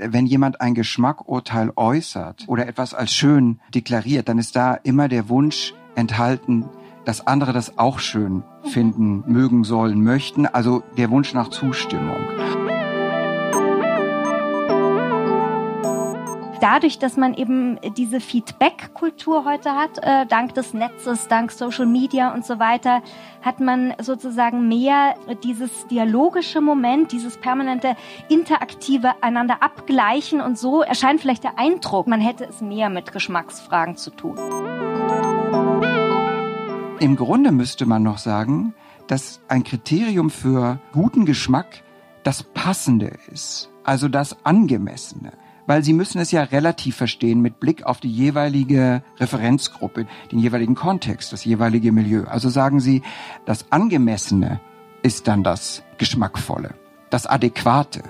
wenn jemand ein Geschmackurteil äußert oder etwas als schön deklariert, dann ist da immer der Wunsch enthalten, dass andere das auch schön finden, mögen sollen, möchten, also der Wunsch nach Zustimmung. Dadurch, dass man eben diese Feedback-Kultur heute hat, äh, dank des Netzes, dank Social Media und so weiter, hat man sozusagen mehr dieses dialogische Moment, dieses permanente interaktive einander abgleichen und so erscheint vielleicht der Eindruck, man hätte es mehr mit Geschmacksfragen zu tun. Im Grunde müsste man noch sagen, dass ein Kriterium für guten Geschmack das Passende ist, also das Angemessene weil sie müssen es ja relativ verstehen mit Blick auf die jeweilige Referenzgruppe, den jeweiligen Kontext, das jeweilige Milieu. Also sagen sie, das Angemessene ist dann das Geschmackvolle, das Adäquate.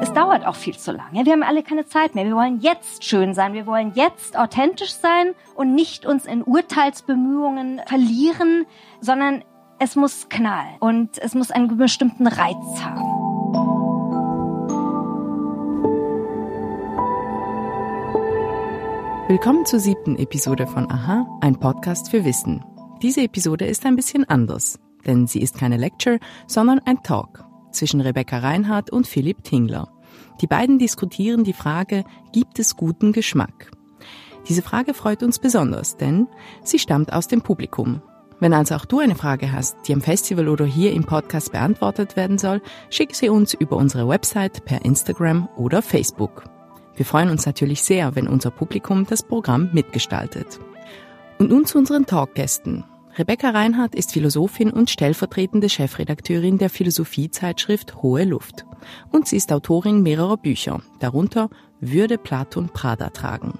Es dauert auch viel zu lange. Wir haben alle keine Zeit mehr. Wir wollen jetzt schön sein. Wir wollen jetzt authentisch sein und nicht uns in Urteilsbemühungen verlieren, sondern es muss knallen und es muss einen bestimmten Reiz haben. Willkommen zur siebten Episode von Aha, ein Podcast für Wissen. Diese Episode ist ein bisschen anders, denn sie ist keine Lecture, sondern ein Talk zwischen Rebecca Reinhardt und Philipp Tingler. Die beiden diskutieren die Frage, gibt es guten Geschmack? Diese Frage freut uns besonders, denn sie stammt aus dem Publikum. Wenn also auch du eine Frage hast, die am Festival oder hier im Podcast beantwortet werden soll, schick sie uns über unsere Website per Instagram oder Facebook. Wir freuen uns natürlich sehr, wenn unser Publikum das Programm mitgestaltet. Und nun zu unseren Talkgästen. Rebecca Reinhardt ist Philosophin und stellvertretende Chefredakteurin der Philosophiezeitschrift Hohe Luft. Und sie ist Autorin mehrerer Bücher, darunter Würde Platon Prada tragen.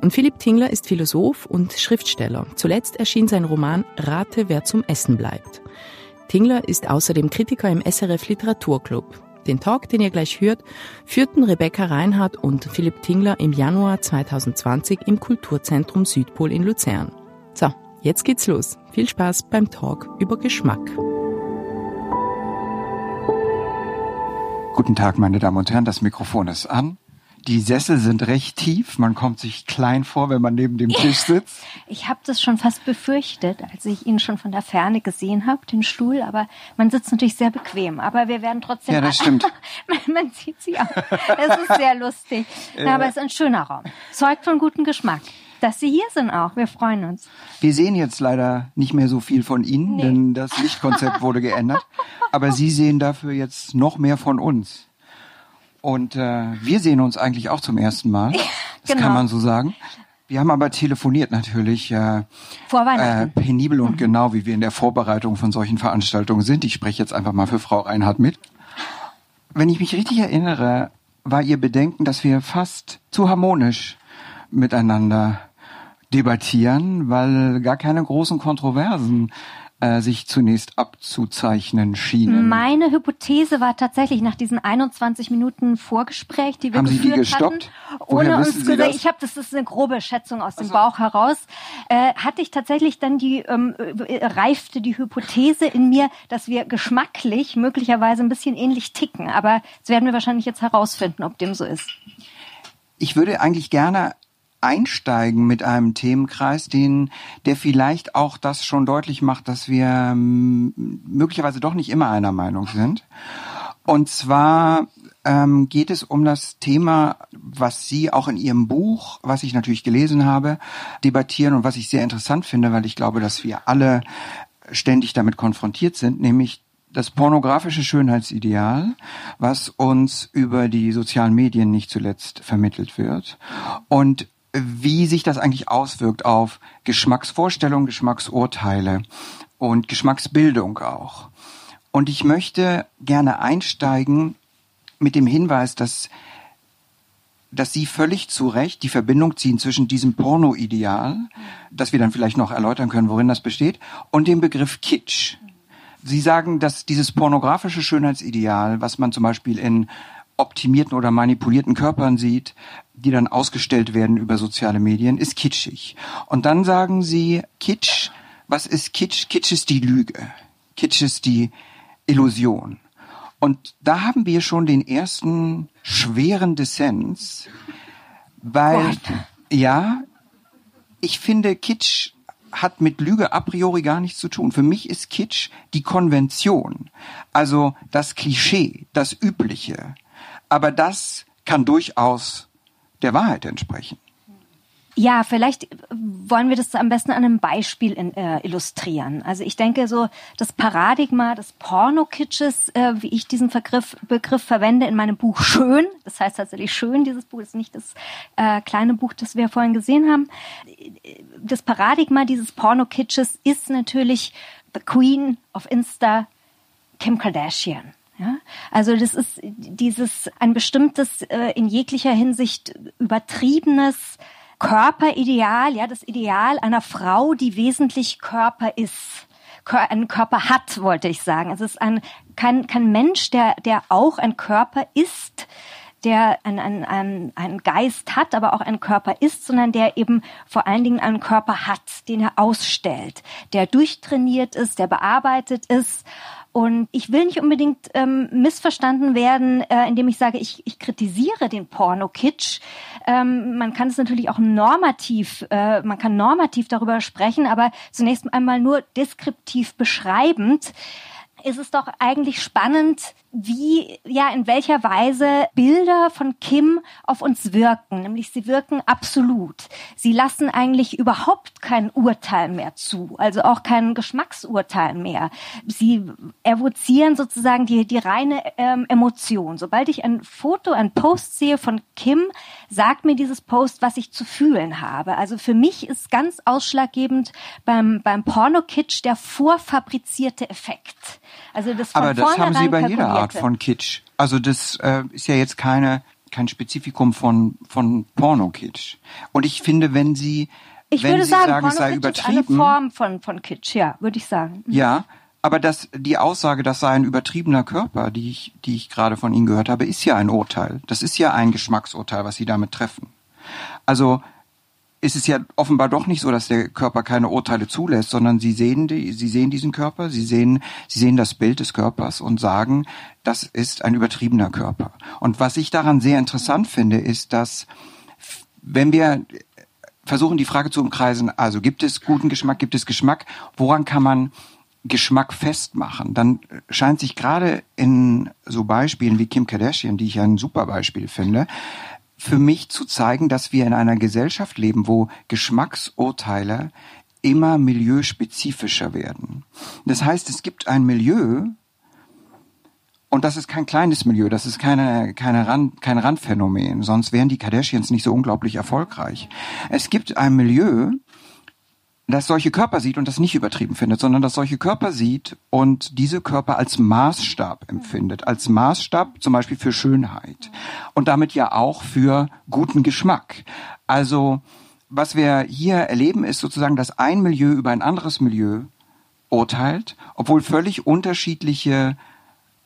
Und Philipp Tingler ist Philosoph und Schriftsteller. Zuletzt erschien sein Roman Rate, wer zum Essen bleibt. Tingler ist außerdem Kritiker im SRF Literaturclub. Den Talk, den ihr gleich hört, führten Rebecca Reinhardt und Philipp Tingler im Januar 2020 im Kulturzentrum Südpol in Luzern. So, jetzt geht's los. Viel Spaß beim Talk über Geschmack. Guten Tag, meine Damen und Herren, das Mikrofon ist an. Die Sessel sind recht tief. Man kommt sich klein vor, wenn man neben dem Tisch sitzt. Ich habe das schon fast befürchtet, als ich ihn schon von der Ferne gesehen habe, den Stuhl. Aber man sitzt natürlich sehr bequem. Aber wir werden trotzdem. Ja, das stimmt. man, man sieht sie auch. Es ist sehr lustig. Ja, aber es ist ein schöner Raum. Zeugt von gutem Geschmack. Dass Sie hier sind auch. Wir freuen uns. Wir sehen jetzt leider nicht mehr so viel von Ihnen, nee. denn das Lichtkonzept wurde geändert. Aber Sie sehen dafür jetzt noch mehr von uns. Und äh, wir sehen uns eigentlich auch zum ersten Mal. Das genau. kann man so sagen. Wir haben aber telefoniert natürlich äh, Vor Weihnachten. Äh, penibel und mhm. genau, wie wir in der Vorbereitung von solchen Veranstaltungen sind. Ich spreche jetzt einfach mal für Frau Reinhardt mit. Wenn ich mich richtig erinnere, war ihr Bedenken, dass wir fast zu harmonisch miteinander debattieren, weil gar keine großen Kontroversen äh, sich zunächst abzuzeichnen schienen. Meine Hypothese war tatsächlich nach diesen 21 Minuten Vorgespräch, die wir haben geführt Sie die gestoppt? hatten, ohne uns Sie gesagt, das? ich habe das ist eine grobe Schätzung aus dem also. Bauch heraus, äh, hatte ich tatsächlich dann die ähm, äh, reifte die Hypothese in mir, dass wir geschmacklich möglicherweise ein bisschen ähnlich ticken, aber das werden wir wahrscheinlich jetzt herausfinden, ob dem so ist. Ich würde eigentlich gerne einsteigen mit einem Themenkreis, den, der vielleicht auch das schon deutlich macht, dass wir ähm, möglicherweise doch nicht immer einer Meinung sind. Und zwar ähm, geht es um das Thema, was Sie auch in Ihrem Buch, was ich natürlich gelesen habe, debattieren und was ich sehr interessant finde, weil ich glaube, dass wir alle ständig damit konfrontiert sind, nämlich das pornografische Schönheitsideal, was uns über die sozialen Medien nicht zuletzt vermittelt wird. Und wie sich das eigentlich auswirkt auf Geschmacksvorstellungen, Geschmacksurteile und Geschmacksbildung auch. Und ich möchte gerne einsteigen mit dem Hinweis, dass, dass Sie völlig zu Recht die Verbindung ziehen zwischen diesem Porno-Ideal, das wir dann vielleicht noch erläutern können, worin das besteht, und dem Begriff Kitsch. Sie sagen, dass dieses pornografische Schönheitsideal, was man zum Beispiel in optimierten oder manipulierten Körpern sieht, die dann ausgestellt werden über soziale Medien, ist kitschig. Und dann sagen sie, Kitsch, was ist Kitsch? Kitsch ist die Lüge. Kitsch ist die Illusion. Und da haben wir schon den ersten schweren Dissens, weil, Gott. ja, ich finde, Kitsch hat mit Lüge a priori gar nichts zu tun. Für mich ist Kitsch die Konvention, also das Klischee, das Übliche. Aber das kann durchaus der Wahrheit entsprechen. Ja, vielleicht wollen wir das am besten an einem Beispiel in, äh, illustrieren. Also ich denke so, das Paradigma des Pornokitsches, äh, wie ich diesen Begriff, Begriff verwende in meinem Buch Schön, das heißt tatsächlich Schön, dieses Buch ist nicht das äh, kleine Buch, das wir vorhin gesehen haben. Das Paradigma dieses Pornokitsches ist natürlich The Queen of Insta, Kim Kardashian. Ja, also das ist dieses ein bestimmtes äh, in jeglicher Hinsicht übertriebenes Körperideal, ja, das Ideal einer Frau, die wesentlich Körper ist einen Körper hat, wollte ich sagen. Es ist ein, kein, kein Mensch, der, der auch ein Körper ist, der einen ein, ein, ein Geist hat, aber auch ein Körper ist, sondern der eben vor allen Dingen einen Körper hat, den er ausstellt, der durchtrainiert ist, der bearbeitet ist und ich will nicht unbedingt ähm, missverstanden werden, äh, indem ich sage, ich, ich kritisiere den Porno-Kitsch. Ähm, man kann es natürlich auch normativ, äh, man kann normativ darüber sprechen, aber zunächst einmal nur deskriptiv beschreibend ist es doch eigentlich spannend, wie, ja, in welcher Weise Bilder von Kim auf uns wirken. Nämlich sie wirken absolut. Sie lassen eigentlich überhaupt kein Urteil mehr zu. Also auch kein Geschmacksurteil mehr. Sie evozieren sozusagen die, die reine ähm, Emotion. Sobald ich ein Foto, ein Post sehe von Kim, sagt mir dieses Post, was ich zu fühlen habe. Also für mich ist ganz ausschlaggebend beim, beim Porno-Kitsch der vorfabrizierte Effekt. Also das von Aber das haben Sie bei jeder. Art von Kitsch. Also das äh, ist ja jetzt keine kein Spezifikum von von Porno-Kitsch. Und ich finde, wenn Sie Ich wenn würde Sie sagen, sagen, es sei Pornokitsch ist eine übertrieben, Form von, von Kitsch, ja, würde ich sagen. ja, aber das die Aussage, das sei ein übertriebener Körper, die ich die ich gerade von Ihnen gehört habe, ist ja ein Urteil. Das ist ja ein Geschmacksurteil, was Sie damit treffen. Also ist es ja offenbar doch nicht so, dass der Körper keine Urteile zulässt, sondern sie sehen, die, sie sehen diesen Körper, sie sehen, sie sehen das Bild des Körpers und sagen, das ist ein übertriebener Körper. Und was ich daran sehr interessant finde, ist, dass wenn wir versuchen, die Frage zu umkreisen, also gibt es guten Geschmack, gibt es Geschmack, woran kann man Geschmack festmachen, dann scheint sich gerade in so Beispielen wie Kim Kardashian, die ich ein super Beispiel finde, für mich zu zeigen, dass wir in einer Gesellschaft leben, wo Geschmacksurteile immer milieuspezifischer werden. Das heißt, es gibt ein Milieu, und das ist kein kleines Milieu, das ist keine, keine Rand, kein Randphänomen, sonst wären die Kardashians nicht so unglaublich erfolgreich. Es gibt ein Milieu, das solche Körper sieht und das nicht übertrieben findet, sondern das solche Körper sieht und diese Körper als Maßstab empfindet, als Maßstab zum Beispiel für Schönheit und damit ja auch für guten Geschmack. Also was wir hier erleben, ist sozusagen, dass ein Milieu über ein anderes Milieu urteilt, obwohl völlig unterschiedliche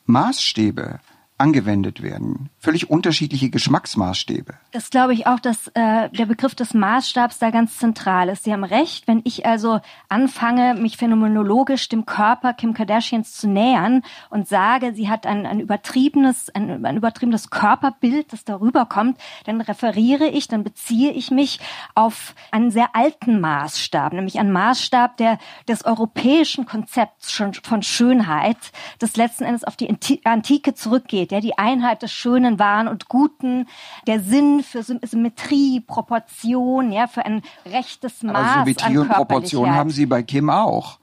Maßstäbe angewendet werden. Völlig unterschiedliche Geschmacksmaßstäbe. Das glaube ich auch, dass äh, der Begriff des Maßstabs da ganz zentral ist. Sie haben recht, wenn ich also anfange, mich phänomenologisch dem Körper Kim Kardashians zu nähern und sage, sie hat ein, ein übertriebenes, ein, ein übertriebenes Körperbild, das darüber kommt, dann referiere ich, dann beziehe ich mich auf einen sehr alten Maßstab, nämlich einen Maßstab der des europäischen Konzepts von Schönheit, das letzten Endes auf die Anti- Antike zurückgeht, ja, die Einheit des Schönen, Wahren und Guten, der Sinn für Sym- Symmetrie, Proportion, ja, für ein rechtes Maß Aber Symmetrie an und Proportion haben Sie bei Kim auch.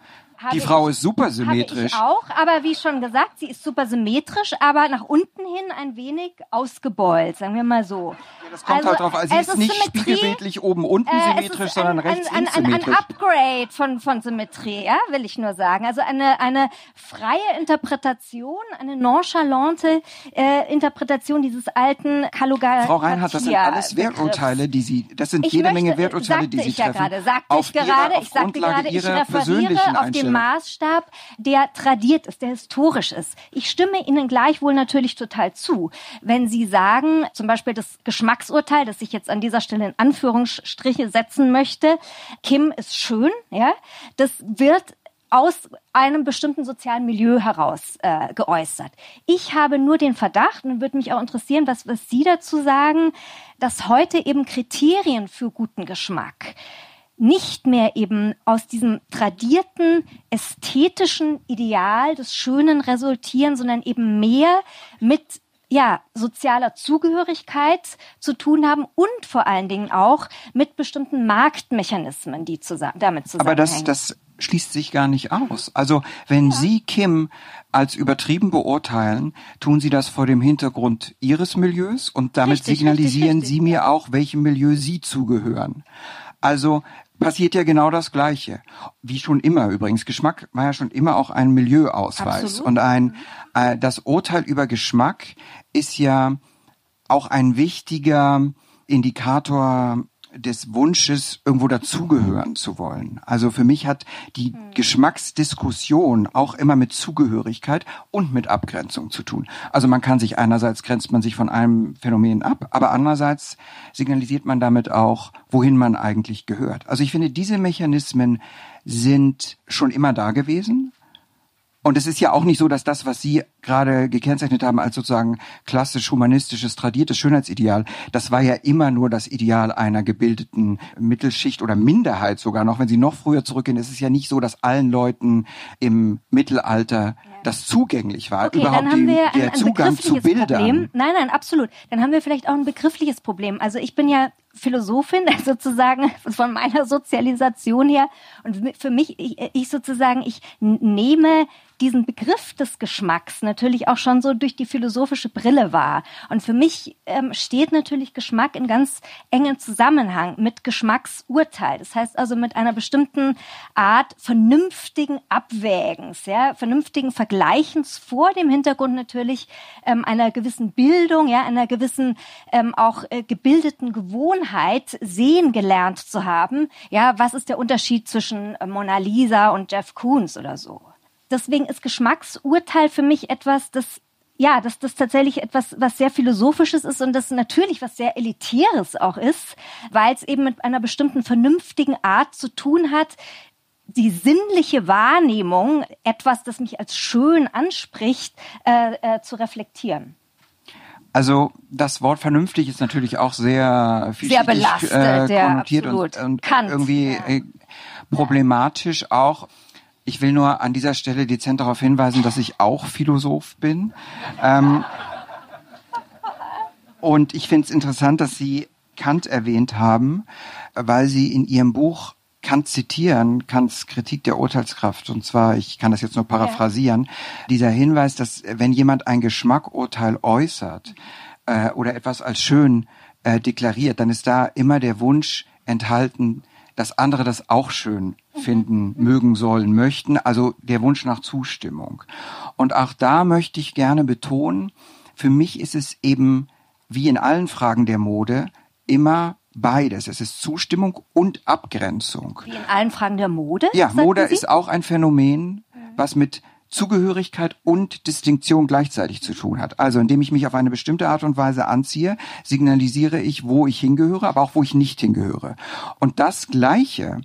Die Frau ich- ist super symmetrisch. ich auch, aber wie schon gesagt, sie ist super symmetrisch, aber nach unten hin ein wenig ausgebeult, sagen wir mal so. Das kommt halt drauf an. Sie es ist nicht Symmetrie, spiegelbildlich oben unten äh, symmetrisch, ist sondern ein, rechts ein, ein, ein, ein. Upgrade von, von Symmetrie, ja, will ich nur sagen. Also eine, eine freie Interpretation, eine nonchalante äh, Interpretation dieses alten Kaluga. Frau Reinhardt, das sind alles Werturteile, die Sie, das sind jede Menge Werturteile, die Sie ich ja treffen. gerade, sagte auf ich gerade, ihrer, ich sagte gerade, ich persönlichen referiere auf den Einstellung. Maßstab, der tradiert ist, der historisch ist. Ich stimme Ihnen gleichwohl natürlich total zu. Wenn Sie sagen, zum Beispiel das Geschmacksurteil, das ich jetzt an dieser Stelle in Anführungsstriche setzen möchte, Kim ist schön, ja, das wird aus einem bestimmten sozialen Milieu heraus äh, geäußert. Ich habe nur den Verdacht und würde mich auch interessieren, was, was Sie dazu sagen, dass heute eben Kriterien für guten Geschmack nicht mehr eben aus diesem tradierten ästhetischen Ideal des Schönen resultieren, sondern eben mehr mit ja, sozialer Zugehörigkeit zu tun haben und vor allen Dingen auch mit bestimmten Marktmechanismen, die zusammen, damit zusammenhängen. Aber das, das schließt sich gar nicht aus. Also wenn ja. Sie Kim als übertrieben beurteilen, tun Sie das vor dem Hintergrund Ihres Milieus und damit richtig, signalisieren richtig, richtig, Sie mir auch, welchem Milieu Sie zugehören. Also passiert ja genau das Gleiche. Wie schon immer übrigens. Geschmack war ja schon immer auch ein Milieuausweis. Absolut. Und ein, äh, das Urteil über Geschmack ist ja auch ein wichtiger Indikator des Wunsches, irgendwo dazugehören zu wollen. Also für mich hat die hm. Geschmacksdiskussion auch immer mit Zugehörigkeit und mit Abgrenzung zu tun. Also man kann sich einerseits grenzt man sich von einem Phänomen ab, aber andererseits signalisiert man damit auch, wohin man eigentlich gehört. Also ich finde, diese Mechanismen sind schon immer da gewesen. Und es ist ja auch nicht so, dass das, was Sie gerade gekennzeichnet haben als sozusagen klassisch humanistisches, tradiertes Schönheitsideal, das war ja immer nur das Ideal einer gebildeten Mittelschicht oder Minderheit sogar noch. Wenn Sie noch früher zurückgehen, ist es ja nicht so, dass allen Leuten im Mittelalter das zugänglich war, okay, überhaupt die, der ein, ein Zugang zu Bildern. Problem. Nein, nein, absolut. Dann haben wir vielleicht auch ein begriffliches Problem. Also ich bin ja Philosophin sozusagen von meiner Sozialisation her und für mich ich, ich sozusagen ich nehme diesen Begriff des Geschmacks natürlich auch schon so durch die philosophische Brille wahr. Und für mich ähm, steht natürlich Geschmack in ganz engen Zusammenhang mit Geschmacksurteil. Das heißt also mit einer bestimmten Art vernünftigen Abwägens, ja, vernünftigen Vergleichens vor dem Hintergrund natürlich ähm, einer gewissen Bildung, ja, einer gewissen ähm, auch äh, gebildeten Gewohnheit sehen gelernt zu haben. Ja, was ist der Unterschied zwischen Mona Lisa und Jeff Koons oder so? deswegen ist Geschmacksurteil für mich etwas, das ja, dass das tatsächlich etwas, was sehr philosophisches ist und das natürlich was sehr elitäres auch ist, weil es eben mit einer bestimmten vernünftigen Art zu tun hat, die sinnliche Wahrnehmung, etwas, das mich als schön anspricht, äh, äh, zu reflektieren. Also das Wort vernünftig ist natürlich auch sehr sehr belastet, äh, konnotiert ja, und, und irgendwie ja. Äh, problematisch auch. Ich will nur an dieser Stelle dezent darauf hinweisen, dass ich auch Philosoph bin. Ähm, und ich finde es interessant, dass Sie Kant erwähnt haben, weil Sie in Ihrem Buch Kant zitieren, Kants Kritik der Urteilskraft. Und zwar, ich kann das jetzt nur paraphrasieren, ja. dieser Hinweis, dass wenn jemand ein Geschmackurteil äußert äh, oder etwas als schön äh, deklariert, dann ist da immer der Wunsch enthalten, dass andere das auch schön finden, mögen sollen, möchten, also der Wunsch nach Zustimmung. Und auch da möchte ich gerne betonen, für mich ist es eben wie in allen Fragen der Mode immer beides. Es ist Zustimmung und Abgrenzung. Wie in allen Fragen der Mode? Ja, Mode ist auch ein Phänomen, was mit Zugehörigkeit und Distinktion gleichzeitig zu tun hat. Also indem ich mich auf eine bestimmte Art und Weise anziehe, signalisiere ich, wo ich hingehöre, aber auch wo ich nicht hingehöre. Und das Gleiche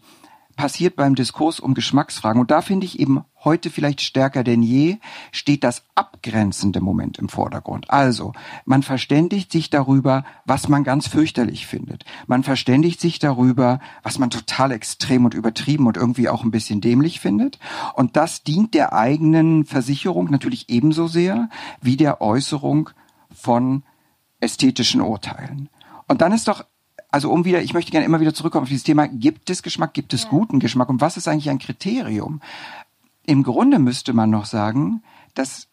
passiert beim Diskurs um Geschmacksfragen. Und da finde ich eben heute vielleicht stärker denn je, steht das abgrenzende Moment im Vordergrund. Also, man verständigt sich darüber, was man ganz fürchterlich findet. Man verständigt sich darüber, was man total extrem und übertrieben und irgendwie auch ein bisschen dämlich findet. Und das dient der eigenen Versicherung natürlich ebenso sehr wie der Äußerung von ästhetischen Urteilen. Und dann ist doch also um wieder, ich möchte gerne immer wieder zurückkommen auf dieses Thema, gibt es Geschmack, gibt es ja. guten Geschmack und was ist eigentlich ein Kriterium? Im Grunde müsste man noch sagen, dass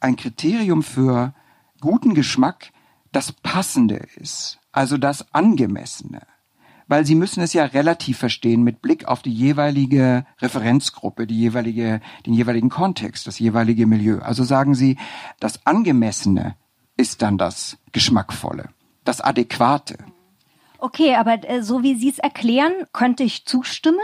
ein Kriterium für guten Geschmack das Passende ist, also das Angemessene. Weil Sie müssen es ja relativ verstehen mit Blick auf die jeweilige Referenzgruppe, die jeweilige, den jeweiligen Kontext, das jeweilige Milieu. Also sagen Sie, das Angemessene ist dann das Geschmackvolle, das Adäquate. Okay, aber äh, so wie Sie es erklären, könnte ich zustimmen.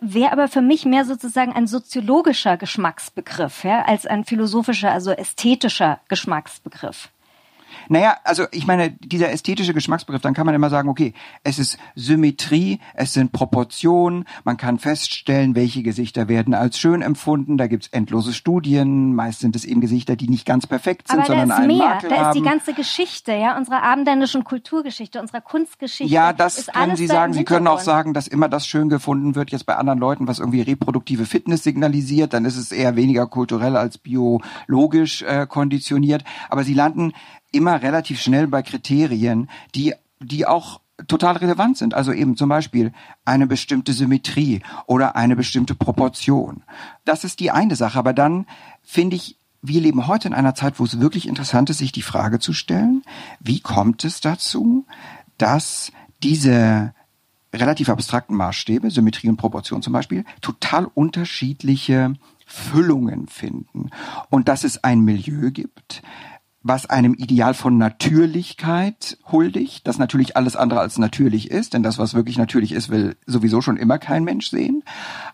Wäre aber für mich mehr sozusagen ein soziologischer Geschmacksbegriff, ja, als ein philosophischer, also ästhetischer Geschmacksbegriff. Naja, also ich meine, dieser ästhetische Geschmacksbegriff, dann kann man immer sagen, okay, es ist Symmetrie, es sind Proportionen, man kann feststellen, welche Gesichter werden als schön empfunden, da gibt's endlose Studien, meist sind es eben Gesichter, die nicht ganz perfekt sind, Aber sondern da ist einen mehr, Makel da ist die ganze Geschichte, ja, unserer abendländischen Kulturgeschichte, unserer Kunstgeschichte. Ja, das ist können alles Sie sagen. Sie können auch sagen, dass immer das schön gefunden wird jetzt bei anderen Leuten, was irgendwie reproduktive Fitness signalisiert. Dann ist es eher weniger kulturell als biologisch äh, konditioniert. Aber Sie landen immer relativ schnell bei Kriterien, die, die auch total relevant sind. Also eben zum Beispiel eine bestimmte Symmetrie oder eine bestimmte Proportion. Das ist die eine Sache. Aber dann finde ich, wir leben heute in einer Zeit, wo es wirklich interessant ist, sich die Frage zu stellen, wie kommt es dazu, dass diese relativ abstrakten Maßstäbe, Symmetrie und Proportion zum Beispiel, total unterschiedliche Füllungen finden. Und dass es ein Milieu gibt, was einem Ideal von Natürlichkeit huldigt, das natürlich alles andere als natürlich ist, denn das, was wirklich natürlich ist, will sowieso schon immer kein Mensch sehen.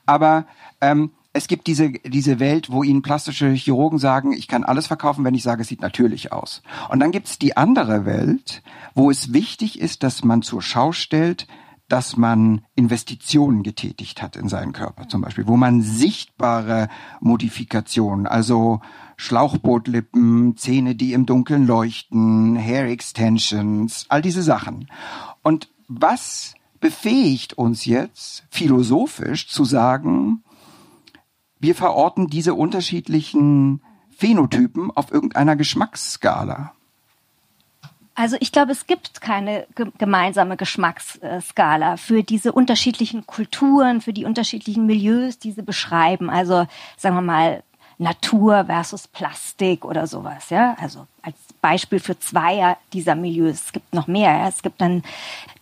Aber ähm, es gibt diese, diese Welt, wo ihnen plastische Chirurgen sagen, ich kann alles verkaufen, wenn ich sage, es sieht natürlich aus. Und dann gibt's die andere Welt, wo es wichtig ist, dass man zur Schau stellt, dass man Investitionen getätigt hat in seinen Körper zum Beispiel, wo man sichtbare Modifikationen, also Schlauchbootlippen, Zähne, die im Dunkeln leuchten, Hair Extensions, all diese Sachen. Und was befähigt uns jetzt philosophisch zu sagen, wir verorten diese unterschiedlichen Phänotypen auf irgendeiner Geschmacksskala? Also ich glaube, es gibt keine ge gemeinsame Geschmacksskala für diese unterschiedlichen Kulturen, für die unterschiedlichen Milieus, die sie beschreiben. Also sagen wir mal Natur versus Plastik oder sowas, ja. Also als Beispiel für zwei dieser Milieus. Es gibt noch mehr. Ja? Es gibt dann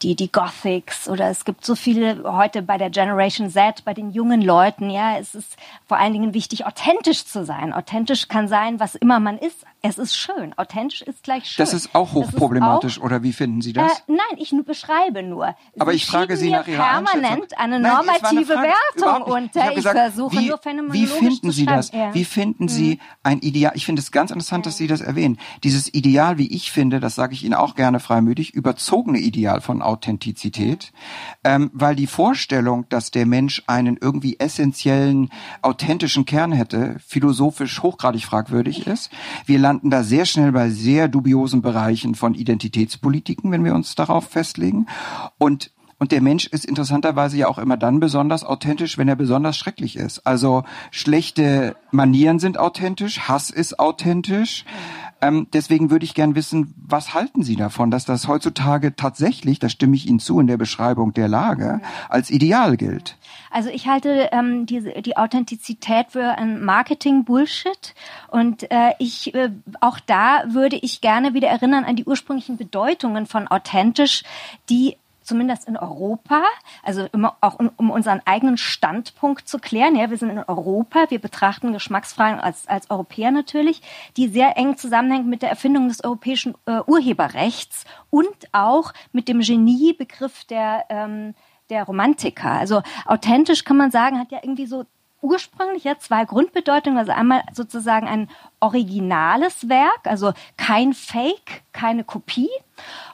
die, die Gothics oder es gibt so viele heute bei der Generation Z, bei den jungen Leuten. Ja, es ist vor allen Dingen wichtig, authentisch zu sein. Authentisch kann sein, was immer man ist. Es ist schön. Authentisch ist gleich schön. Das ist auch Das ist hochproblematisch, auch- oder wie finden Sie Äh, das? nein, ich beschreibe nur. Aber Sie ich frage Sie nach Ihrer permanent eine Nein, eine normative Frage, Wertung unter. hab Ich, gesagt, versuche wie, nur Wie phänomenologisch finden zu Sie das? Ja. Mhm. Wie finden Sie ein Ideal? Ich finde es ganz interessant, dass Sie das erwähnen. Dieses Ideal, wie ich finde, das sage ich Ihnen auch gerne freimütig, überzogene Ideal von Authentizität, ähm, weil die Vorstellung, dass der Mensch einen irgendwie essentiellen, authentischen Kern hätte, philosophisch hochgradig fragwürdig ist. Wir landen da sehr schnell bei sehr dubiosen Bereichen von Identitätspolitiken, wenn wir uns darauf festlegen. Und und der Mensch ist interessanterweise ja auch immer dann besonders authentisch, wenn er besonders schrecklich ist. Also schlechte Manieren sind authentisch, Hass ist authentisch. Ähm, deswegen würde ich gern wissen, was halten Sie davon, dass das heutzutage tatsächlich, da stimme ich Ihnen zu in der Beschreibung der Lage, als Ideal gilt? Also ich halte ähm, diese, die Authentizität für ein Marketing-Bullshit und äh, ich äh, auch da würde ich gerne wieder erinnern an die ursprünglichen Bedeutungen von authentisch, die zumindest in Europa, also immer auch um, um unseren eigenen Standpunkt zu klären. Ja, wir sind in Europa, wir betrachten Geschmacksfragen als, als Europäer natürlich, die sehr eng zusammenhängt mit der Erfindung des europäischen äh, Urheberrechts und auch mit dem Geniebegriff der ähm, der Romantiker. Also authentisch kann man sagen, hat ja irgendwie so ursprünglich ja zwei Grundbedeutungen. Also einmal sozusagen ein originales Werk, also kein Fake, keine Kopie.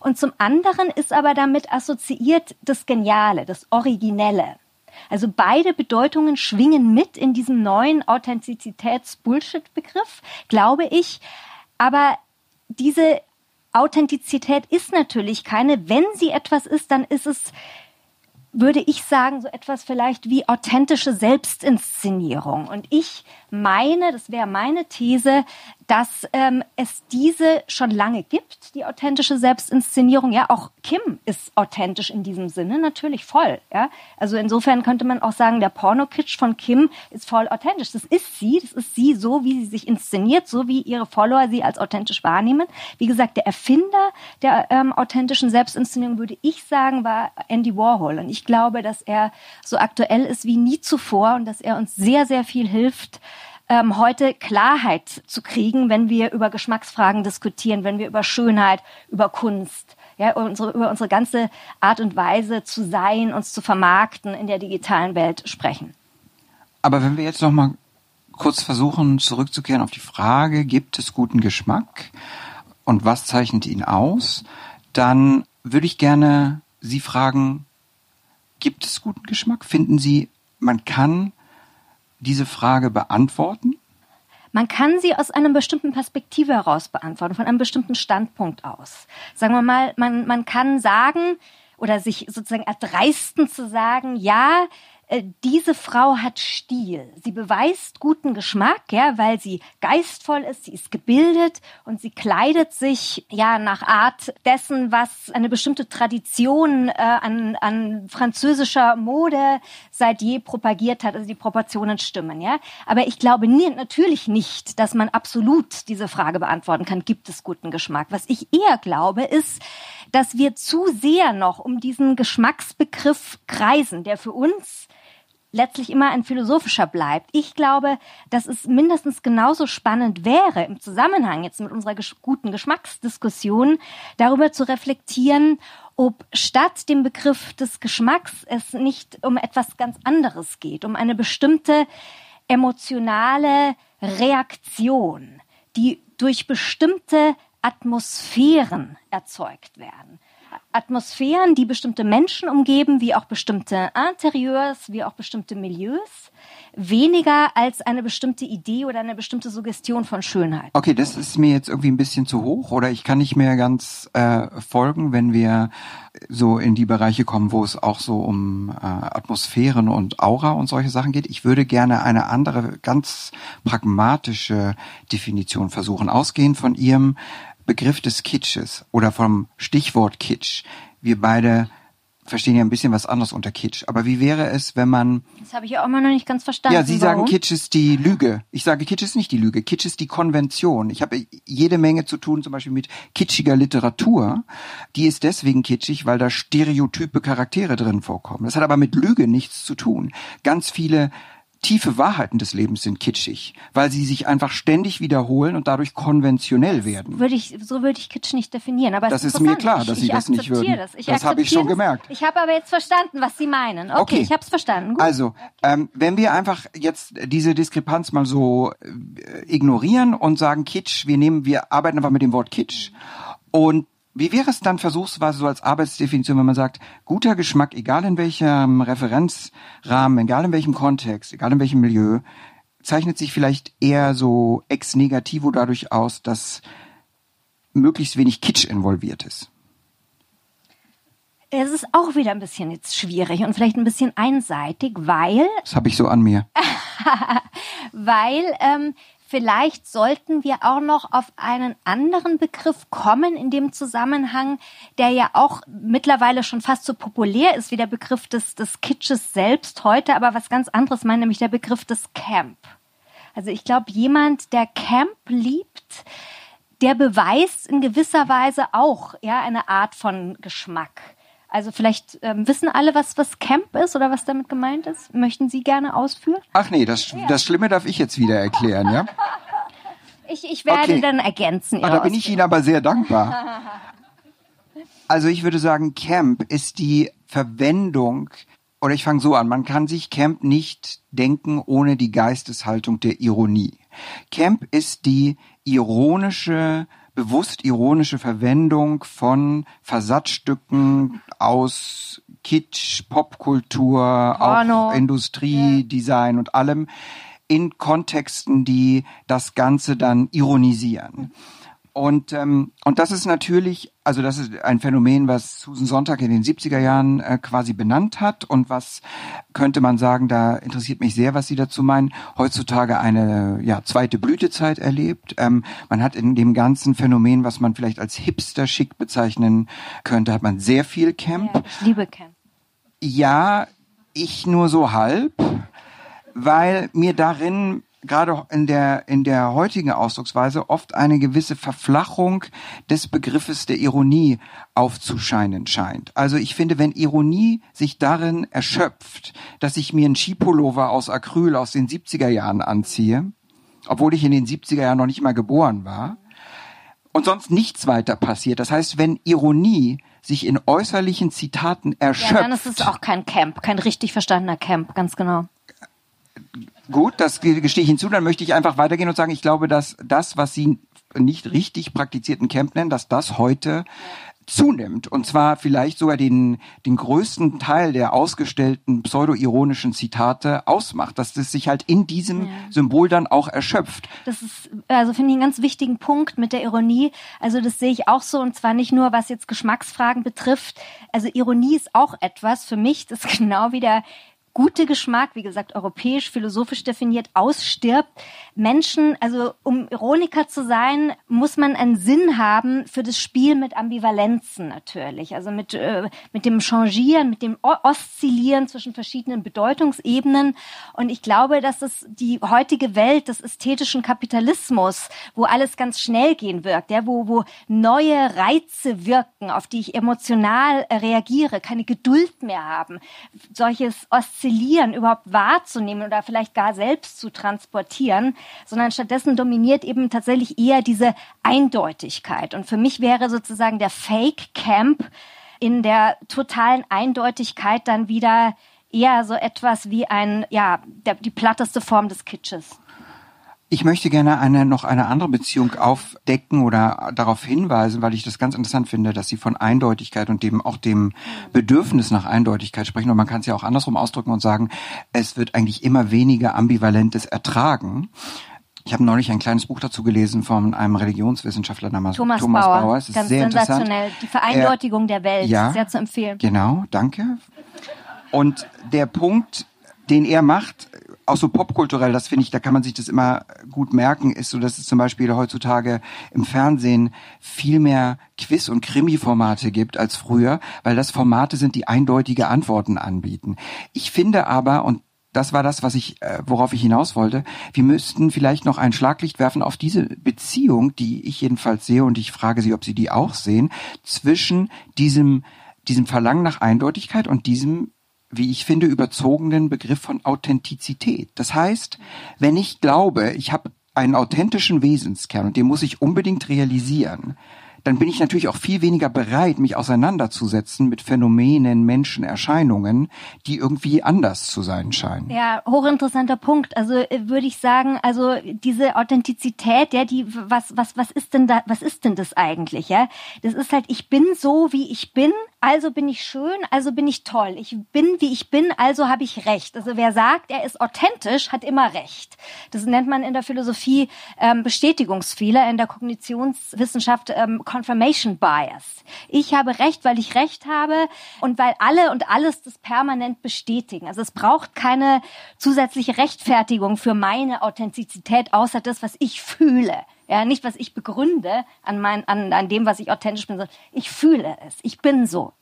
Und zum anderen ist aber damit assoziiert das Geniale, das Originelle. Also beide Bedeutungen schwingen mit in diesem neuen Authentizitäts-Bullshit-Begriff, glaube ich. Aber diese Authentizität ist natürlich keine. Wenn sie etwas ist, dann ist es würde ich sagen, so etwas vielleicht wie authentische Selbstinszenierung. Und ich meine, das wäre meine These, dass ähm, es diese schon lange gibt, die authentische Selbstinszenierung. Ja, auch Kim ist authentisch in diesem Sinne, natürlich voll. Ja, also insofern könnte man auch sagen, der Pornokitsch von Kim ist voll authentisch. Das ist sie, das ist sie so, wie sie sich inszeniert, so wie ihre Follower sie als authentisch wahrnehmen. Wie gesagt, der Erfinder der ähm, authentischen Selbstinszenierung, würde ich sagen, war Andy Warhol. Und ich glaube, dass er so aktuell ist wie nie zuvor und dass er uns sehr, sehr viel hilft, ähm, heute Klarheit zu kriegen, wenn wir über Geschmacksfragen diskutieren, wenn wir über Schönheit, über Kunst, ja, unsere, über unsere ganze Art und Weise zu sein, uns zu vermarkten in der digitalen Welt sprechen. Aber wenn wir jetzt noch mal kurz versuchen zurückzukehren auf die Frage, gibt es guten Geschmack? und was zeichnet ihn aus, dann würde ich gerne Sie fragen, gibt es guten Geschmack? Finden Sie, man kann diese Frage beantworten? Man kann sie aus einer bestimmten Perspektive heraus beantworten, von einem bestimmten Standpunkt aus. Sagen wir mal, man, man kann sagen oder sich sozusagen erdreisten zu sagen, ja, diese Frau hat Stil. Sie beweist guten Geschmack, ja, weil sie geistvoll ist, sie ist gebildet und sie kleidet sich ja nach Art dessen, was eine bestimmte Tradition äh, an, an französischer Mode seit je propagiert hat. Also die Proportionen stimmen, ja. Aber ich glaube nie, natürlich nicht, dass man absolut diese Frage beantworten kann, gibt es guten Geschmack. Was ich eher glaube, ist, dass wir zu sehr noch um diesen Geschmacksbegriff kreisen, der für uns letztlich immer ein philosophischer bleibt. Ich glaube, dass es mindestens genauso spannend wäre, im Zusammenhang jetzt mit unserer guten Geschmacksdiskussion darüber zu reflektieren, ob statt dem Begriff des Geschmacks es nicht um etwas ganz anderes geht, um eine bestimmte emotionale Reaktion, die durch bestimmte Atmosphären erzeugt werden. Atmosphären, die bestimmte Menschen umgeben, wie auch bestimmte Interieurs, wie auch bestimmte Milieus, weniger als eine bestimmte Idee oder eine bestimmte Suggestion von Schönheit. Okay, das ist mir jetzt irgendwie ein bisschen zu hoch oder ich kann nicht mehr ganz äh, folgen, wenn wir so in die Bereiche kommen, wo es auch so um äh, Atmosphären und Aura und solche Sachen geht. Ich würde gerne eine andere, ganz pragmatische Definition versuchen, ausgehend von Ihrem Begriff des Kitsches oder vom Stichwort Kitsch. Wir beide verstehen ja ein bisschen was anderes unter Kitsch. Aber wie wäre es, wenn man... Das habe ich ja auch immer noch nicht ganz verstanden. Ja, Sie Warum? sagen, Kitsch ist die Lüge. Ich sage, Kitsch ist nicht die Lüge. Kitsch ist die Konvention. Ich habe jede Menge zu tun, zum Beispiel mit kitschiger Literatur. Die ist deswegen kitschig, weil da stereotype Charaktere drin vorkommen. Das hat aber mit Lüge nichts zu tun. Ganz viele tiefe Wahrheiten des Lebens sind kitschig, weil sie sich einfach ständig wiederholen und dadurch konventionell werden. Würde ich, so würde ich Kitsch nicht definieren. Aber das ist mir klar, dass ich, Sie das nicht würden. Das, das habe ich schon gemerkt. Ich habe aber jetzt verstanden, was Sie meinen. Okay, okay. ich habe es verstanden. Gut. Also, ähm, wenn wir einfach jetzt diese Diskrepanz mal so äh, ignorieren und sagen Kitsch, wir nehmen, wir arbeiten einfach mit dem Wort Kitsch und wie wäre es dann versuchsweise so als Arbeitsdefinition, wenn man sagt, guter Geschmack, egal in welchem Referenzrahmen, egal in welchem Kontext, egal in welchem Milieu, zeichnet sich vielleicht eher so ex negativo dadurch aus, dass möglichst wenig Kitsch involviert ist? Es ist auch wieder ein bisschen jetzt schwierig und vielleicht ein bisschen einseitig, weil. Das habe ich so an mir. weil ähm, Vielleicht sollten wir auch noch auf einen anderen Begriff kommen in dem Zusammenhang, der ja auch mittlerweile schon fast so populär ist wie der Begriff des, des Kitsches selbst heute, aber was ganz anderes meint, nämlich der Begriff des Camp. Also ich glaube, jemand, der Camp liebt, der beweist in gewisser Weise auch ja eine Art von Geschmack. Also vielleicht ähm, wissen alle, was, was Camp ist oder was damit gemeint ist. Möchten Sie gerne ausführen? Ach nee, das, das Schlimme darf ich jetzt wieder erklären, ja? ich, ich werde okay. dann ergänzen. Ah, da bin ich Ihnen aber sehr dankbar. Also ich würde sagen, Camp ist die Verwendung, oder ich fange so an, man kann sich Camp nicht denken ohne die Geisteshaltung der Ironie. Camp ist die ironische bewusst ironische Verwendung von Versatzstücken aus Kitsch, Popkultur, auch Industrie, ja. Design und allem in Kontexten, die das Ganze dann ironisieren. Und, ähm, und das ist natürlich, also das ist ein Phänomen, was Susan Sonntag in den 70er Jahren äh, quasi benannt hat und was könnte man sagen, da interessiert mich sehr, was Sie dazu meinen, heutzutage eine ja, zweite Blütezeit erlebt. Ähm, man hat in dem ganzen Phänomen, was man vielleicht als Hipster-Schick bezeichnen könnte, hat man sehr viel Camp. Ja, ich liebe Camp. Ja, ich nur so halb, weil mir darin gerade in der, in der heutigen Ausdrucksweise oft eine gewisse Verflachung des Begriffes der Ironie aufzuscheinen scheint. Also ich finde, wenn Ironie sich darin erschöpft, dass ich mir einen Skipullover aus Acryl aus den 70er Jahren anziehe, obwohl ich in den 70er Jahren noch nicht mal geboren war, und sonst nichts weiter passiert. Das heißt, wenn Ironie sich in äußerlichen Zitaten erschöpft. Ja, dann ist es auch kein Camp, kein richtig verstandener Camp, ganz genau. Gut, das gestehe ich hinzu. Dann möchte ich einfach weitergehen und sagen, ich glaube, dass das, was Sie nicht richtig praktizierten Camp nennen, dass das heute zunimmt. Und zwar vielleicht sogar den, den größten Teil der ausgestellten pseudo-ironischen Zitate ausmacht, dass das sich halt in diesem ja. Symbol dann auch erschöpft. Das ist, also finde ich einen ganz wichtigen Punkt mit der Ironie. Also das sehe ich auch so und zwar nicht nur, was jetzt Geschmacksfragen betrifft. Also Ironie ist auch etwas für mich, das genau wie der gute Geschmack, wie gesagt, europäisch, philosophisch definiert, ausstirbt. Menschen, also um Ironiker zu sein, muss man einen Sinn haben für das Spiel mit Ambivalenzen natürlich. Also mit, äh, mit dem Changieren, mit dem Oszillieren zwischen verschiedenen Bedeutungsebenen. Und ich glaube, dass es die heutige Welt des ästhetischen Kapitalismus, wo alles ganz schnell gehen wirkt, ja, wo, wo neue Reize wirken, auf die ich emotional reagiere, keine Geduld mehr haben, solches Oszillieren Oszillieren überhaupt wahrzunehmen oder vielleicht gar selbst zu transportieren, sondern stattdessen dominiert eben tatsächlich eher diese Eindeutigkeit. Und für mich wäre sozusagen der Fake Camp in der totalen Eindeutigkeit dann wieder eher so etwas wie ein, ja, der, die platteste Form des Kitsches. Ich möchte gerne eine, noch eine andere Beziehung aufdecken oder darauf hinweisen, weil ich das ganz interessant finde, dass Sie von Eindeutigkeit und dem auch dem Bedürfnis nach Eindeutigkeit sprechen. Und man kann es ja auch andersrum ausdrücken und sagen, es wird eigentlich immer weniger ambivalentes ertragen. Ich habe neulich ein kleines Buch dazu gelesen von einem Religionswissenschaftler namens Thomas, Thomas Bauer. Bauer. Es ist Ganz sehr sensationell. Die Vereindeutigung er, der Welt. Ja, sehr zu empfehlen. Genau, danke. Und der Punkt, den er macht, auch so popkulturell, das finde ich, da kann man sich das immer gut merken, ist so, dass es zum Beispiel heutzutage im Fernsehen viel mehr Quiz- und Krimi-Formate gibt als früher, weil das Formate sind, die eindeutige Antworten anbieten. Ich finde aber, und das war das, was ich, äh, worauf ich hinaus wollte. Wir müssten vielleicht noch ein Schlaglicht werfen auf diese Beziehung, die ich jedenfalls sehe, und ich frage Sie, ob Sie die auch sehen, zwischen diesem diesem Verlangen nach Eindeutigkeit und diesem wie ich finde, überzogenen Begriff von Authentizität. Das heißt, wenn ich glaube, ich habe einen authentischen Wesenskern und den muss ich unbedingt realisieren, dann bin ich natürlich auch viel weniger bereit, mich auseinanderzusetzen mit Phänomenen, Menschen, Erscheinungen, die irgendwie anders zu sein scheinen. Ja, hochinteressanter Punkt. Also äh, würde ich sagen, also diese Authentizität, ja, die was was was ist denn da was ist denn das eigentlich, ja? Das ist halt ich bin so, wie ich bin, also bin ich schön, also bin ich toll. Ich bin, wie ich bin, also habe ich recht. Also wer sagt, er ist authentisch, hat immer recht. Das nennt man in der Philosophie ähm, Bestätigungsfehler, in der Kognitionswissenschaft ähm, Confirmation Bias. Ich habe recht, weil ich recht habe und weil alle und alles das permanent bestätigen. Also es braucht keine zusätzliche Rechtfertigung für meine Authentizität, außer das, was ich fühle. Ja, nicht was ich begründe an, mein, an, an dem, was ich authentisch bin, sondern ich fühle es. Ich bin so.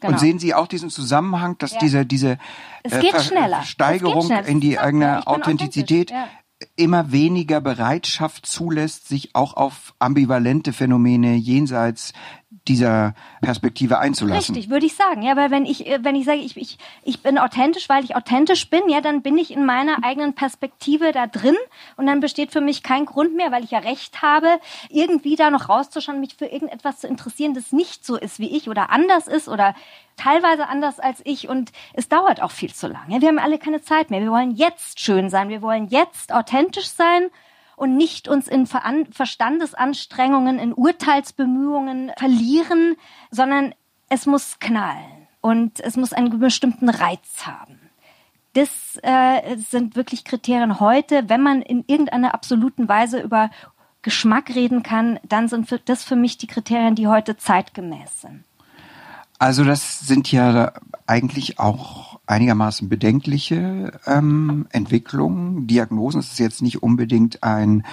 Genau. Und sehen Sie auch diesen Zusammenhang, dass ja. diese, diese äh, Steigerung in die eigene Authentizität ja immer weniger Bereitschaft zulässt, sich auch auf ambivalente Phänomene jenseits dieser Perspektive einzulassen. Richtig, würde ich sagen. Ja, weil wenn ich, äh, wenn ich sage, ich, ich, ich bin authentisch, weil ich authentisch bin, ja, dann bin ich in meiner eigenen Perspektive da drin und dann besteht für mich kein Grund mehr, weil ich ja recht habe, irgendwie da noch rauszuschauen, mich für irgendetwas zu interessieren, das nicht so ist wie ich oder anders ist oder teilweise anders als ich und es dauert auch viel zu lange. Wir haben alle keine Zeit mehr. Wir wollen jetzt schön sein. Wir wollen jetzt authentisch sein und nicht uns in Verstandesanstrengungen, in Urteilsbemühungen verlieren, sondern es muss knallen und es muss einen bestimmten Reiz haben. Das äh, sind wirklich Kriterien heute. Wenn man in irgendeiner absoluten Weise über Geschmack reden kann, dann sind das für mich die Kriterien, die heute zeitgemäß sind. Also das sind ja eigentlich auch einigermaßen bedenkliche ähm, Entwicklungen. Diagnosen ist jetzt nicht unbedingt ein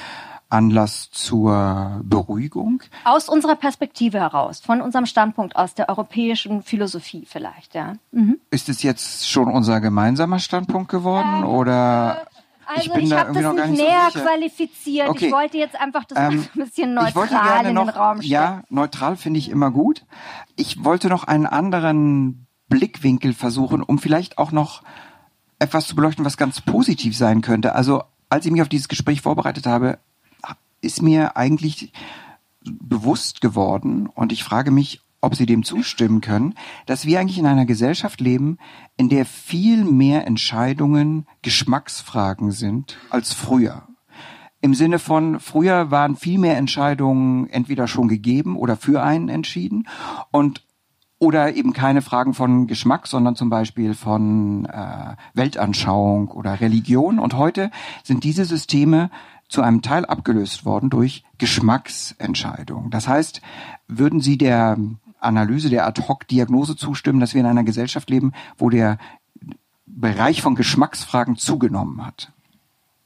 Anlass zur Beruhigung. Aus unserer Perspektive heraus, von unserem Standpunkt aus der europäischen Philosophie vielleicht, ja. Mhm. Ist es jetzt schon unser gemeinsamer Standpunkt geworden ähm, oder? Also ich, ich habe das nicht näher so qualifiziert. Okay. Ich wollte jetzt einfach das ähm, ein bisschen neutral in den Raum stellen. Ja, neutral finde ich immer gut. Ich wollte noch einen anderen Blickwinkel versuchen, um vielleicht auch noch etwas zu beleuchten, was ganz positiv sein könnte. Also als ich mich auf dieses Gespräch vorbereitet habe, ist mir eigentlich bewusst geworden und ich frage mich, ob Sie dem zustimmen können, dass wir eigentlich in einer Gesellschaft leben, in der viel mehr Entscheidungen Geschmacksfragen sind als früher. Im Sinne von, früher waren viel mehr Entscheidungen entweder schon gegeben oder für einen entschieden. Und oder eben keine Fragen von Geschmack, sondern zum Beispiel von äh, Weltanschauung oder Religion. Und heute sind diese Systeme zu einem Teil abgelöst worden durch Geschmacksentscheidungen. Das heißt, würden Sie der Analyse, der Ad-Hoc-Diagnose zustimmen, dass wir in einer Gesellschaft leben, wo der Bereich von Geschmacksfragen zugenommen hat?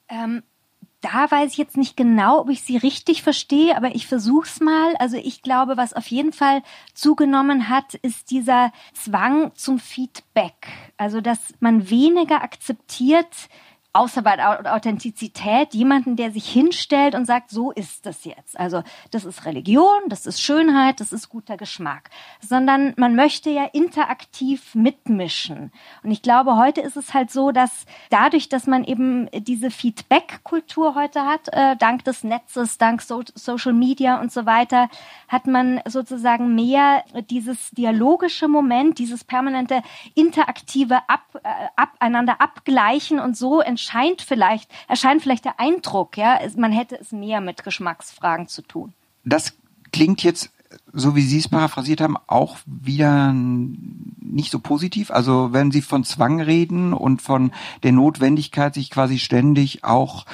Ähm, da weiß ich jetzt nicht genau, ob ich sie richtig verstehe, aber ich versuch's mal. Also ich glaube, was auf jeden Fall zugenommen hat, ist dieser Zwang zum Feedback. Also dass man weniger akzeptiert, außer bei Authentizität jemanden, der sich hinstellt und sagt, so ist das jetzt. Also das ist Religion, das ist Schönheit, das ist guter Geschmack. Sondern man möchte ja interaktiv mitmischen. Und ich glaube, heute ist es halt so, dass dadurch, dass man eben diese Feedback-Kultur heute hat, äh, dank des Netzes, dank so Social Media und so weiter, hat man sozusagen mehr dieses dialogische Moment, dieses permanente interaktive ab, äh, ab, einander abgleichen und so erscheint vielleicht, erscheint vielleicht der Eindruck, ja, man hätte es mehr mit Geschmacksfragen zu tun. Das klingt jetzt so wie Sie es paraphrasiert haben, auch wieder nicht so positiv. Also wenn Sie von Zwang reden und von der Notwendigkeit, sich quasi ständig auch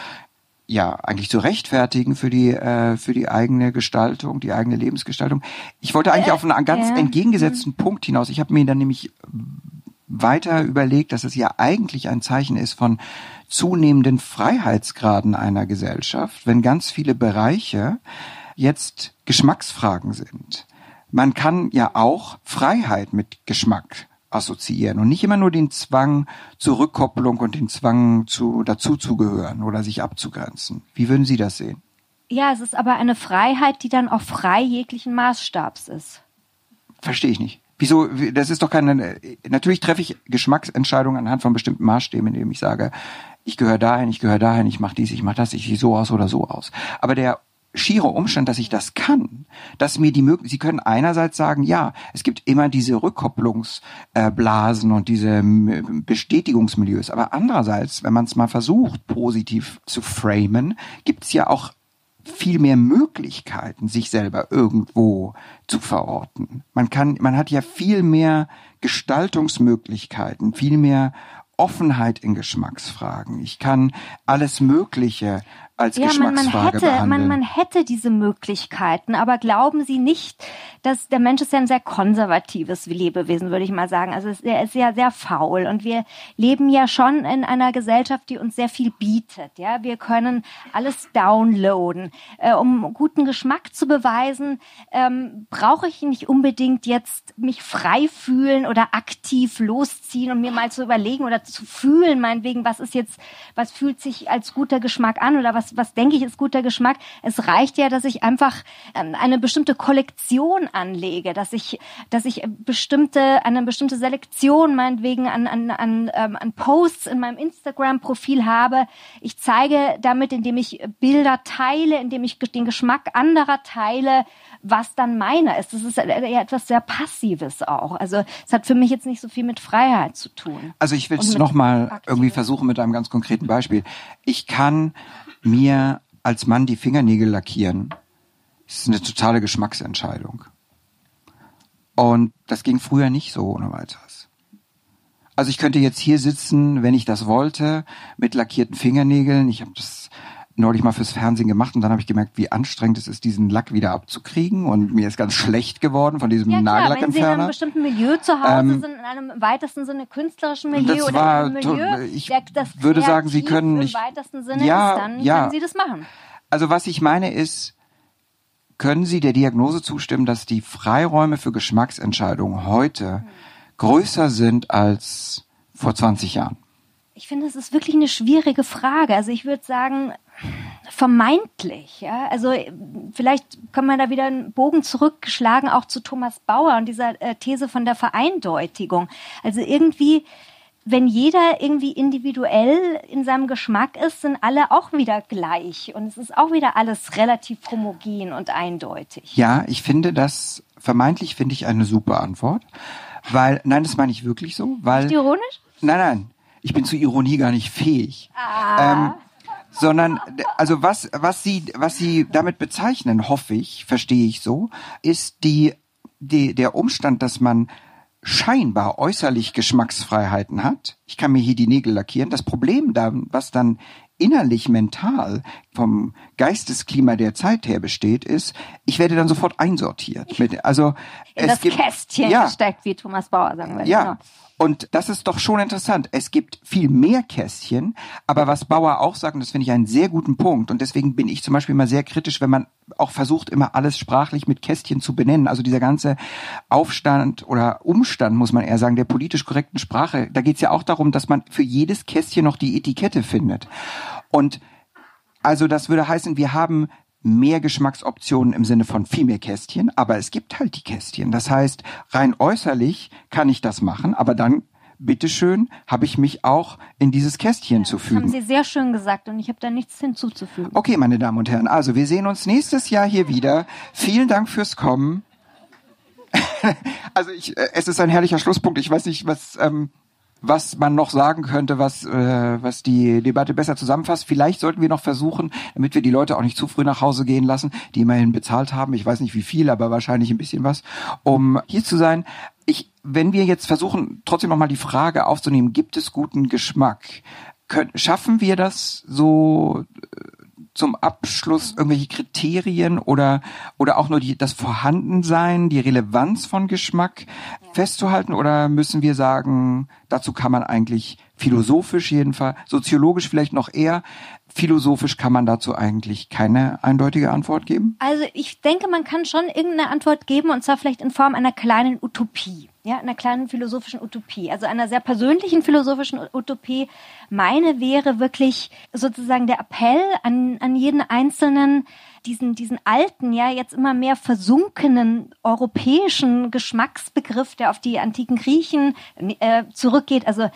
ja eigentlich zu rechtfertigen für die äh, für die eigene Gestaltung, die eigene Lebensgestaltung. Ich wollte eigentlich äh, auf einen ganz ja. entgegengesetzten mhm. Punkt hinaus. Ich habe mir dann nämlich weiter überlegt, dass es ja eigentlich ein Zeichen ist von zunehmenden Freiheitsgraden einer Gesellschaft, wenn ganz viele Bereiche jetzt Geschmacksfragen sind. Man kann ja auch Freiheit mit Geschmack assoziieren und nicht immer nur den Zwang zur Rückkopplung und den Zwang zu dazuzugehören oder sich abzugrenzen. Wie würden Sie das sehen? Ja, es ist aber eine Freiheit, die dann auch frei jeglichen Maßstabs ist. Verstehe ich nicht. Wieso, das ist doch keine, natürlich treffe ich Geschmacksentscheidungen anhand von bestimmten Maßstäben, indem ich sage, ich gehöre dahin, ich gehöre dahin, ich mache dies, ich mache das, ich sehe so aus oder so aus. Aber der schiere Umstand, dass ich das kann, dass mir die Möglichkeit, Sie können einerseits sagen, ja, es gibt immer diese Rückkopplungsblasen und diese Bestätigungsmilieus, aber andererseits, wenn man es mal versucht, positiv zu framen, gibt es ja auch viel mehr Möglichkeiten, sich selber irgendwo zu verorten. Man kann, man hat ja viel mehr Gestaltungsmöglichkeiten, viel mehr Offenheit in Geschmacksfragen. Ich kann alles Mögliche als ja, Geschmacksfrage man, man hätte, behandeln. Man, man hätte diese Möglichkeiten, aber glauben Sie nicht, dass der Mensch ist ja ein sehr konservatives Lebewesen, würde ich mal sagen. Also er ist ja sehr faul und wir leben ja schon in einer Gesellschaft, die uns sehr viel bietet. Ja, wir können alles downloaden. Äh, um guten Geschmack zu beweisen, ähm, brauche ich nicht unbedingt jetzt mich frei fühlen oder aktiv losziehen und mir mal zu überlegen oder zu fühlen, meinetwegen, was ist jetzt, was fühlt sich als guter Geschmack an oder was was, was denke ich ist guter Geschmack? Es reicht ja, dass ich einfach ähm, eine bestimmte Kollektion anlege, dass ich, dass ich bestimmte, eine bestimmte Selektion meinetwegen an, an, an, ähm, an Posts in meinem Instagram-Profil habe. Ich zeige damit, indem ich Bilder teile, indem ich den Geschmack anderer teile, was dann meiner ist. Das ist ja etwas sehr Passives auch. Also es hat für mich jetzt nicht so viel mit Freiheit zu tun. Also ich will es nochmal irgendwie versuchen mit einem ganz konkreten Beispiel. Ich kann mir als Mann die Fingernägel lackieren. Ist eine totale Geschmacksentscheidung. Und das ging früher nicht so ohne weiteres. Also ich könnte jetzt hier sitzen, wenn ich das wollte, mit lackierten Fingernägeln. Ich habe das neulich mal fürs Fernsehen gemacht und dann habe ich gemerkt, wie anstrengend es ist, diesen Lack wieder abzukriegen und mir ist ganz schlecht geworden von diesem ja, klar, Nagellackentferner. Wenn Sie in einem bestimmten Milieu zu Hause ähm, sind, in einem weitesten Sinne künstlerischen Milieu das oder war, in einem Milieu, ich der, würde sagen, Sie können nicht, im weitesten Sinne ja, ist, dann ja. können Sie das machen. Also was ich meine ist, können Sie der Diagnose zustimmen, dass die Freiräume für Geschmacksentscheidungen heute hm. größer sind als vor 20 Jahren? Ich finde, es ist wirklich eine schwierige Frage. Also ich würde sagen, vermeintlich. Ja? Also vielleicht kann man da wieder einen Bogen zurückschlagen, auch zu Thomas Bauer und dieser äh, These von der Vereindeutigung. Also irgendwie, wenn jeder irgendwie individuell in seinem Geschmack ist, sind alle auch wieder gleich. Und es ist auch wieder alles relativ homogen und eindeutig. Ja, ich finde das, vermeintlich finde ich eine super Antwort. Weil, nein, das meine ich wirklich so, weil. Nicht ironisch? Nein, nein. Ich bin zu Ironie gar nicht fähig. Ah. Ähm, sondern also was was sie was sie damit bezeichnen, hoffe ich, verstehe ich so, ist die, die der Umstand, dass man scheinbar äußerlich Geschmacksfreiheiten hat. Ich kann mir hier die Nägel lackieren. Das Problem da, was dann innerlich mental vom Geistesklima der Zeit her besteht, ist, ich werde dann sofort einsortiert. Mit, also In es das gibt, Kästchen ja, gesteckt, wie Thomas Bauer sagen würde. ja. Genau. Und das ist doch schon interessant. Es gibt viel mehr Kästchen, aber was Bauer auch sagt, und das finde ich einen sehr guten Punkt, und deswegen bin ich zum Beispiel immer sehr kritisch, wenn man auch versucht, immer alles sprachlich mit Kästchen zu benennen. Also dieser ganze Aufstand oder Umstand, muss man eher sagen, der politisch korrekten Sprache, da geht es ja auch darum, dass man für jedes Kästchen noch die Etikette findet. Und also das würde heißen, wir haben mehr Geschmacksoptionen im Sinne von viel mehr Kästchen, aber es gibt halt die Kästchen. Das heißt, rein äußerlich kann ich das machen, aber dann, bitteschön, habe ich mich auch in dieses Kästchen zu Das haben fügen. Sie sehr schön gesagt und ich habe da nichts hinzuzufügen. Okay, meine Damen und Herren, also wir sehen uns nächstes Jahr hier wieder. Vielen Dank fürs Kommen. also ich, äh, es ist ein herrlicher Schlusspunkt. Ich weiß nicht, was ähm, was man noch sagen könnte, was äh, was die Debatte besser zusammenfasst. Vielleicht sollten wir noch versuchen, damit wir die Leute auch nicht zu früh nach Hause gehen lassen, die immerhin bezahlt haben. Ich weiß nicht wie viel, aber wahrscheinlich ein bisschen was, um hier zu sein. Ich, wenn wir jetzt versuchen, trotzdem noch mal die Frage aufzunehmen: Gibt es guten Geschmack? Können, schaffen wir das so zum Abschluss irgendwelche Kriterien oder oder auch nur die, das Vorhandensein, die Relevanz von Geschmack festzuhalten? Oder müssen wir sagen, dazu kann man eigentlich philosophisch jedenfalls, soziologisch vielleicht noch eher, philosophisch kann man dazu eigentlich keine eindeutige Antwort geben? Also ich denke, man kann schon irgendeine Antwort geben und zwar vielleicht in Form einer kleinen Utopie, ja, einer kleinen philosophischen Utopie, also einer sehr persönlichen philosophischen Utopie. Meine wäre wirklich sozusagen der Appell an, an jeden Einzelnen, diesen, diesen alten, ja, jetzt immer mehr versunkenen europäischen Geschmacksbegriff, der auf die antiken Griechen äh, zurückgeht, also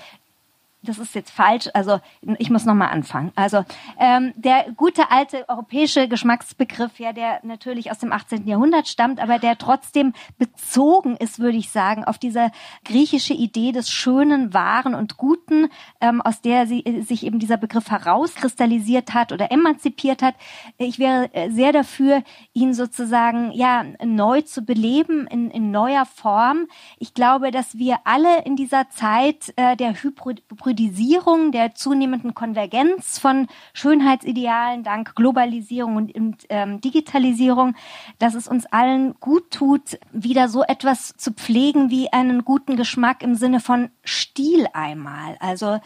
das ist jetzt falsch, also ich muss nochmal anfangen. Also ähm, der gute alte europäische Geschmacksbegriff, ja, der natürlich aus dem 18. Jahrhundert stammt, aber der trotzdem bezogen ist, würde ich sagen, auf diese griechische Idee des Schönen, Wahren und Guten, ähm, aus der sie, sich eben dieser Begriff herauskristallisiert hat oder emanzipiert hat. Ich wäre äh, sehr dafür, ihn sozusagen ja neu zu beleben in, in neuer Form. Ich glaube, dass wir alle in dieser Zeit äh, der Hybrid Hybridisierung, der zunehmenden Konvergenz von Schönheitsidealen dank Globalisierung und, ähm, Digitalisierung, dass es uns allen gut tut, wieder so etwas zu pflegen wie einen guten Geschmack im Sinne von Stil einmal. Also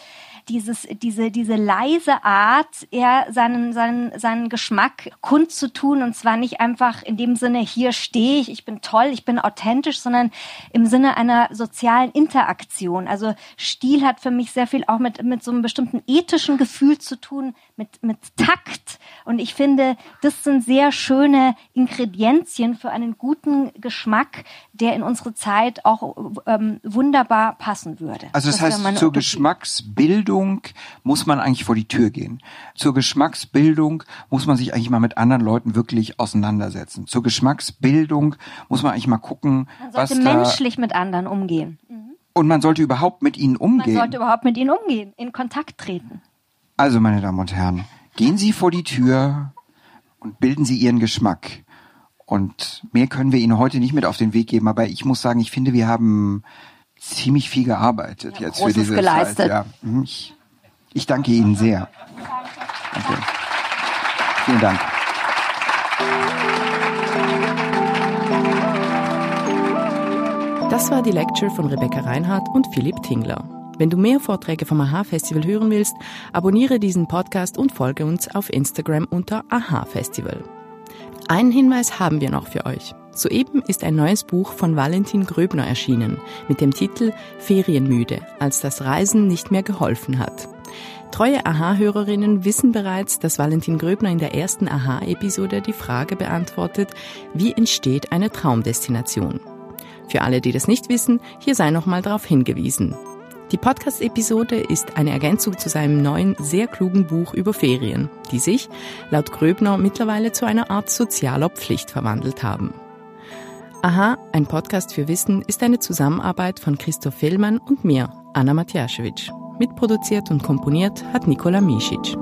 dieses, diese, diese leise Art, eher seinen, seinen, seinen Geschmack kundzutun und zwar nicht einfach in dem Sinne, hier stehe ich, ich bin toll, ich bin authentisch, sondern im Sinne einer sozialen Interaktion. Also Stil hat für mich sehr viel auch mit, mit so einem bestimmten ethischen Gefühl zu tun, mit, mit Takt. Und ich finde, das sind sehr schöne Ingredienzien für einen guten Geschmack, der in unsere Zeit auch ähm, wunderbar passen würde. Also das, wäre heißt, zur Utopie. Geschmacksbildung muss man eigentlich vor die Tür gehen. Zur Geschmacksbildung muss man sich eigentlich mal mit anderen Leuten wirklich auseinandersetzen. Zur Geschmacksbildung muss man eigentlich mal gucken, Man was sollte da menschlich mit anderen umgehen. Und man sollte überhaupt mit ihnen Man umgehen. sollte überhaupt mit ihnen umgehen, in Kontakt treten. Also, meine Damen und Herren, gehen Sie vor die Tür und bilden Sie Ihren Geschmack. Und mehr können wir Ihnen heute nicht mit auf den Weg geben, aber ich muss sagen, ich finde, wir haben ziemlich viel gearbeitet Ja, jetzt für diese geleistet. Zeit. Ja, mhm, ich, ich danke Ihnen sehr. Danke. Vielen Dank. Das war die Lecture von Rebecca Reinhardt und Philipp Tingler. Wenn du mehr Vorträge vom AHA-Festival hören willst, abonniere diesen Podcast und folge uns auf Instagram unter AHA-Festival. Einen Hinweis haben wir noch für euch. Soeben ist ein neues Buch von Valentin Gröbner erschienen mit dem Titel Ferienmüde, als das Reisen nicht mehr geholfen hat. Treue AHA-Hörerinnen wissen bereits, dass Valentin Gröbner in der ersten AHA-Episode die Frage beantwortet, wie entsteht eine Traumdestination? Für alle, die das nicht wissen, hier sei nochmal darauf hingewiesen. Die Podcast-Episode ist eine Ergänzung zu seinem neuen, sehr klugen Buch über Ferien, die sich, laut Gröbner, mittlerweile zu einer Art sozialer Pflicht verwandelt haben. Aha, ein Podcast für Wissen ist eine Zusammenarbeit von Christoph Fellmann und mir, Anna Matjaschewitsch. Mitproduziert und komponiert hat Nikola Misic.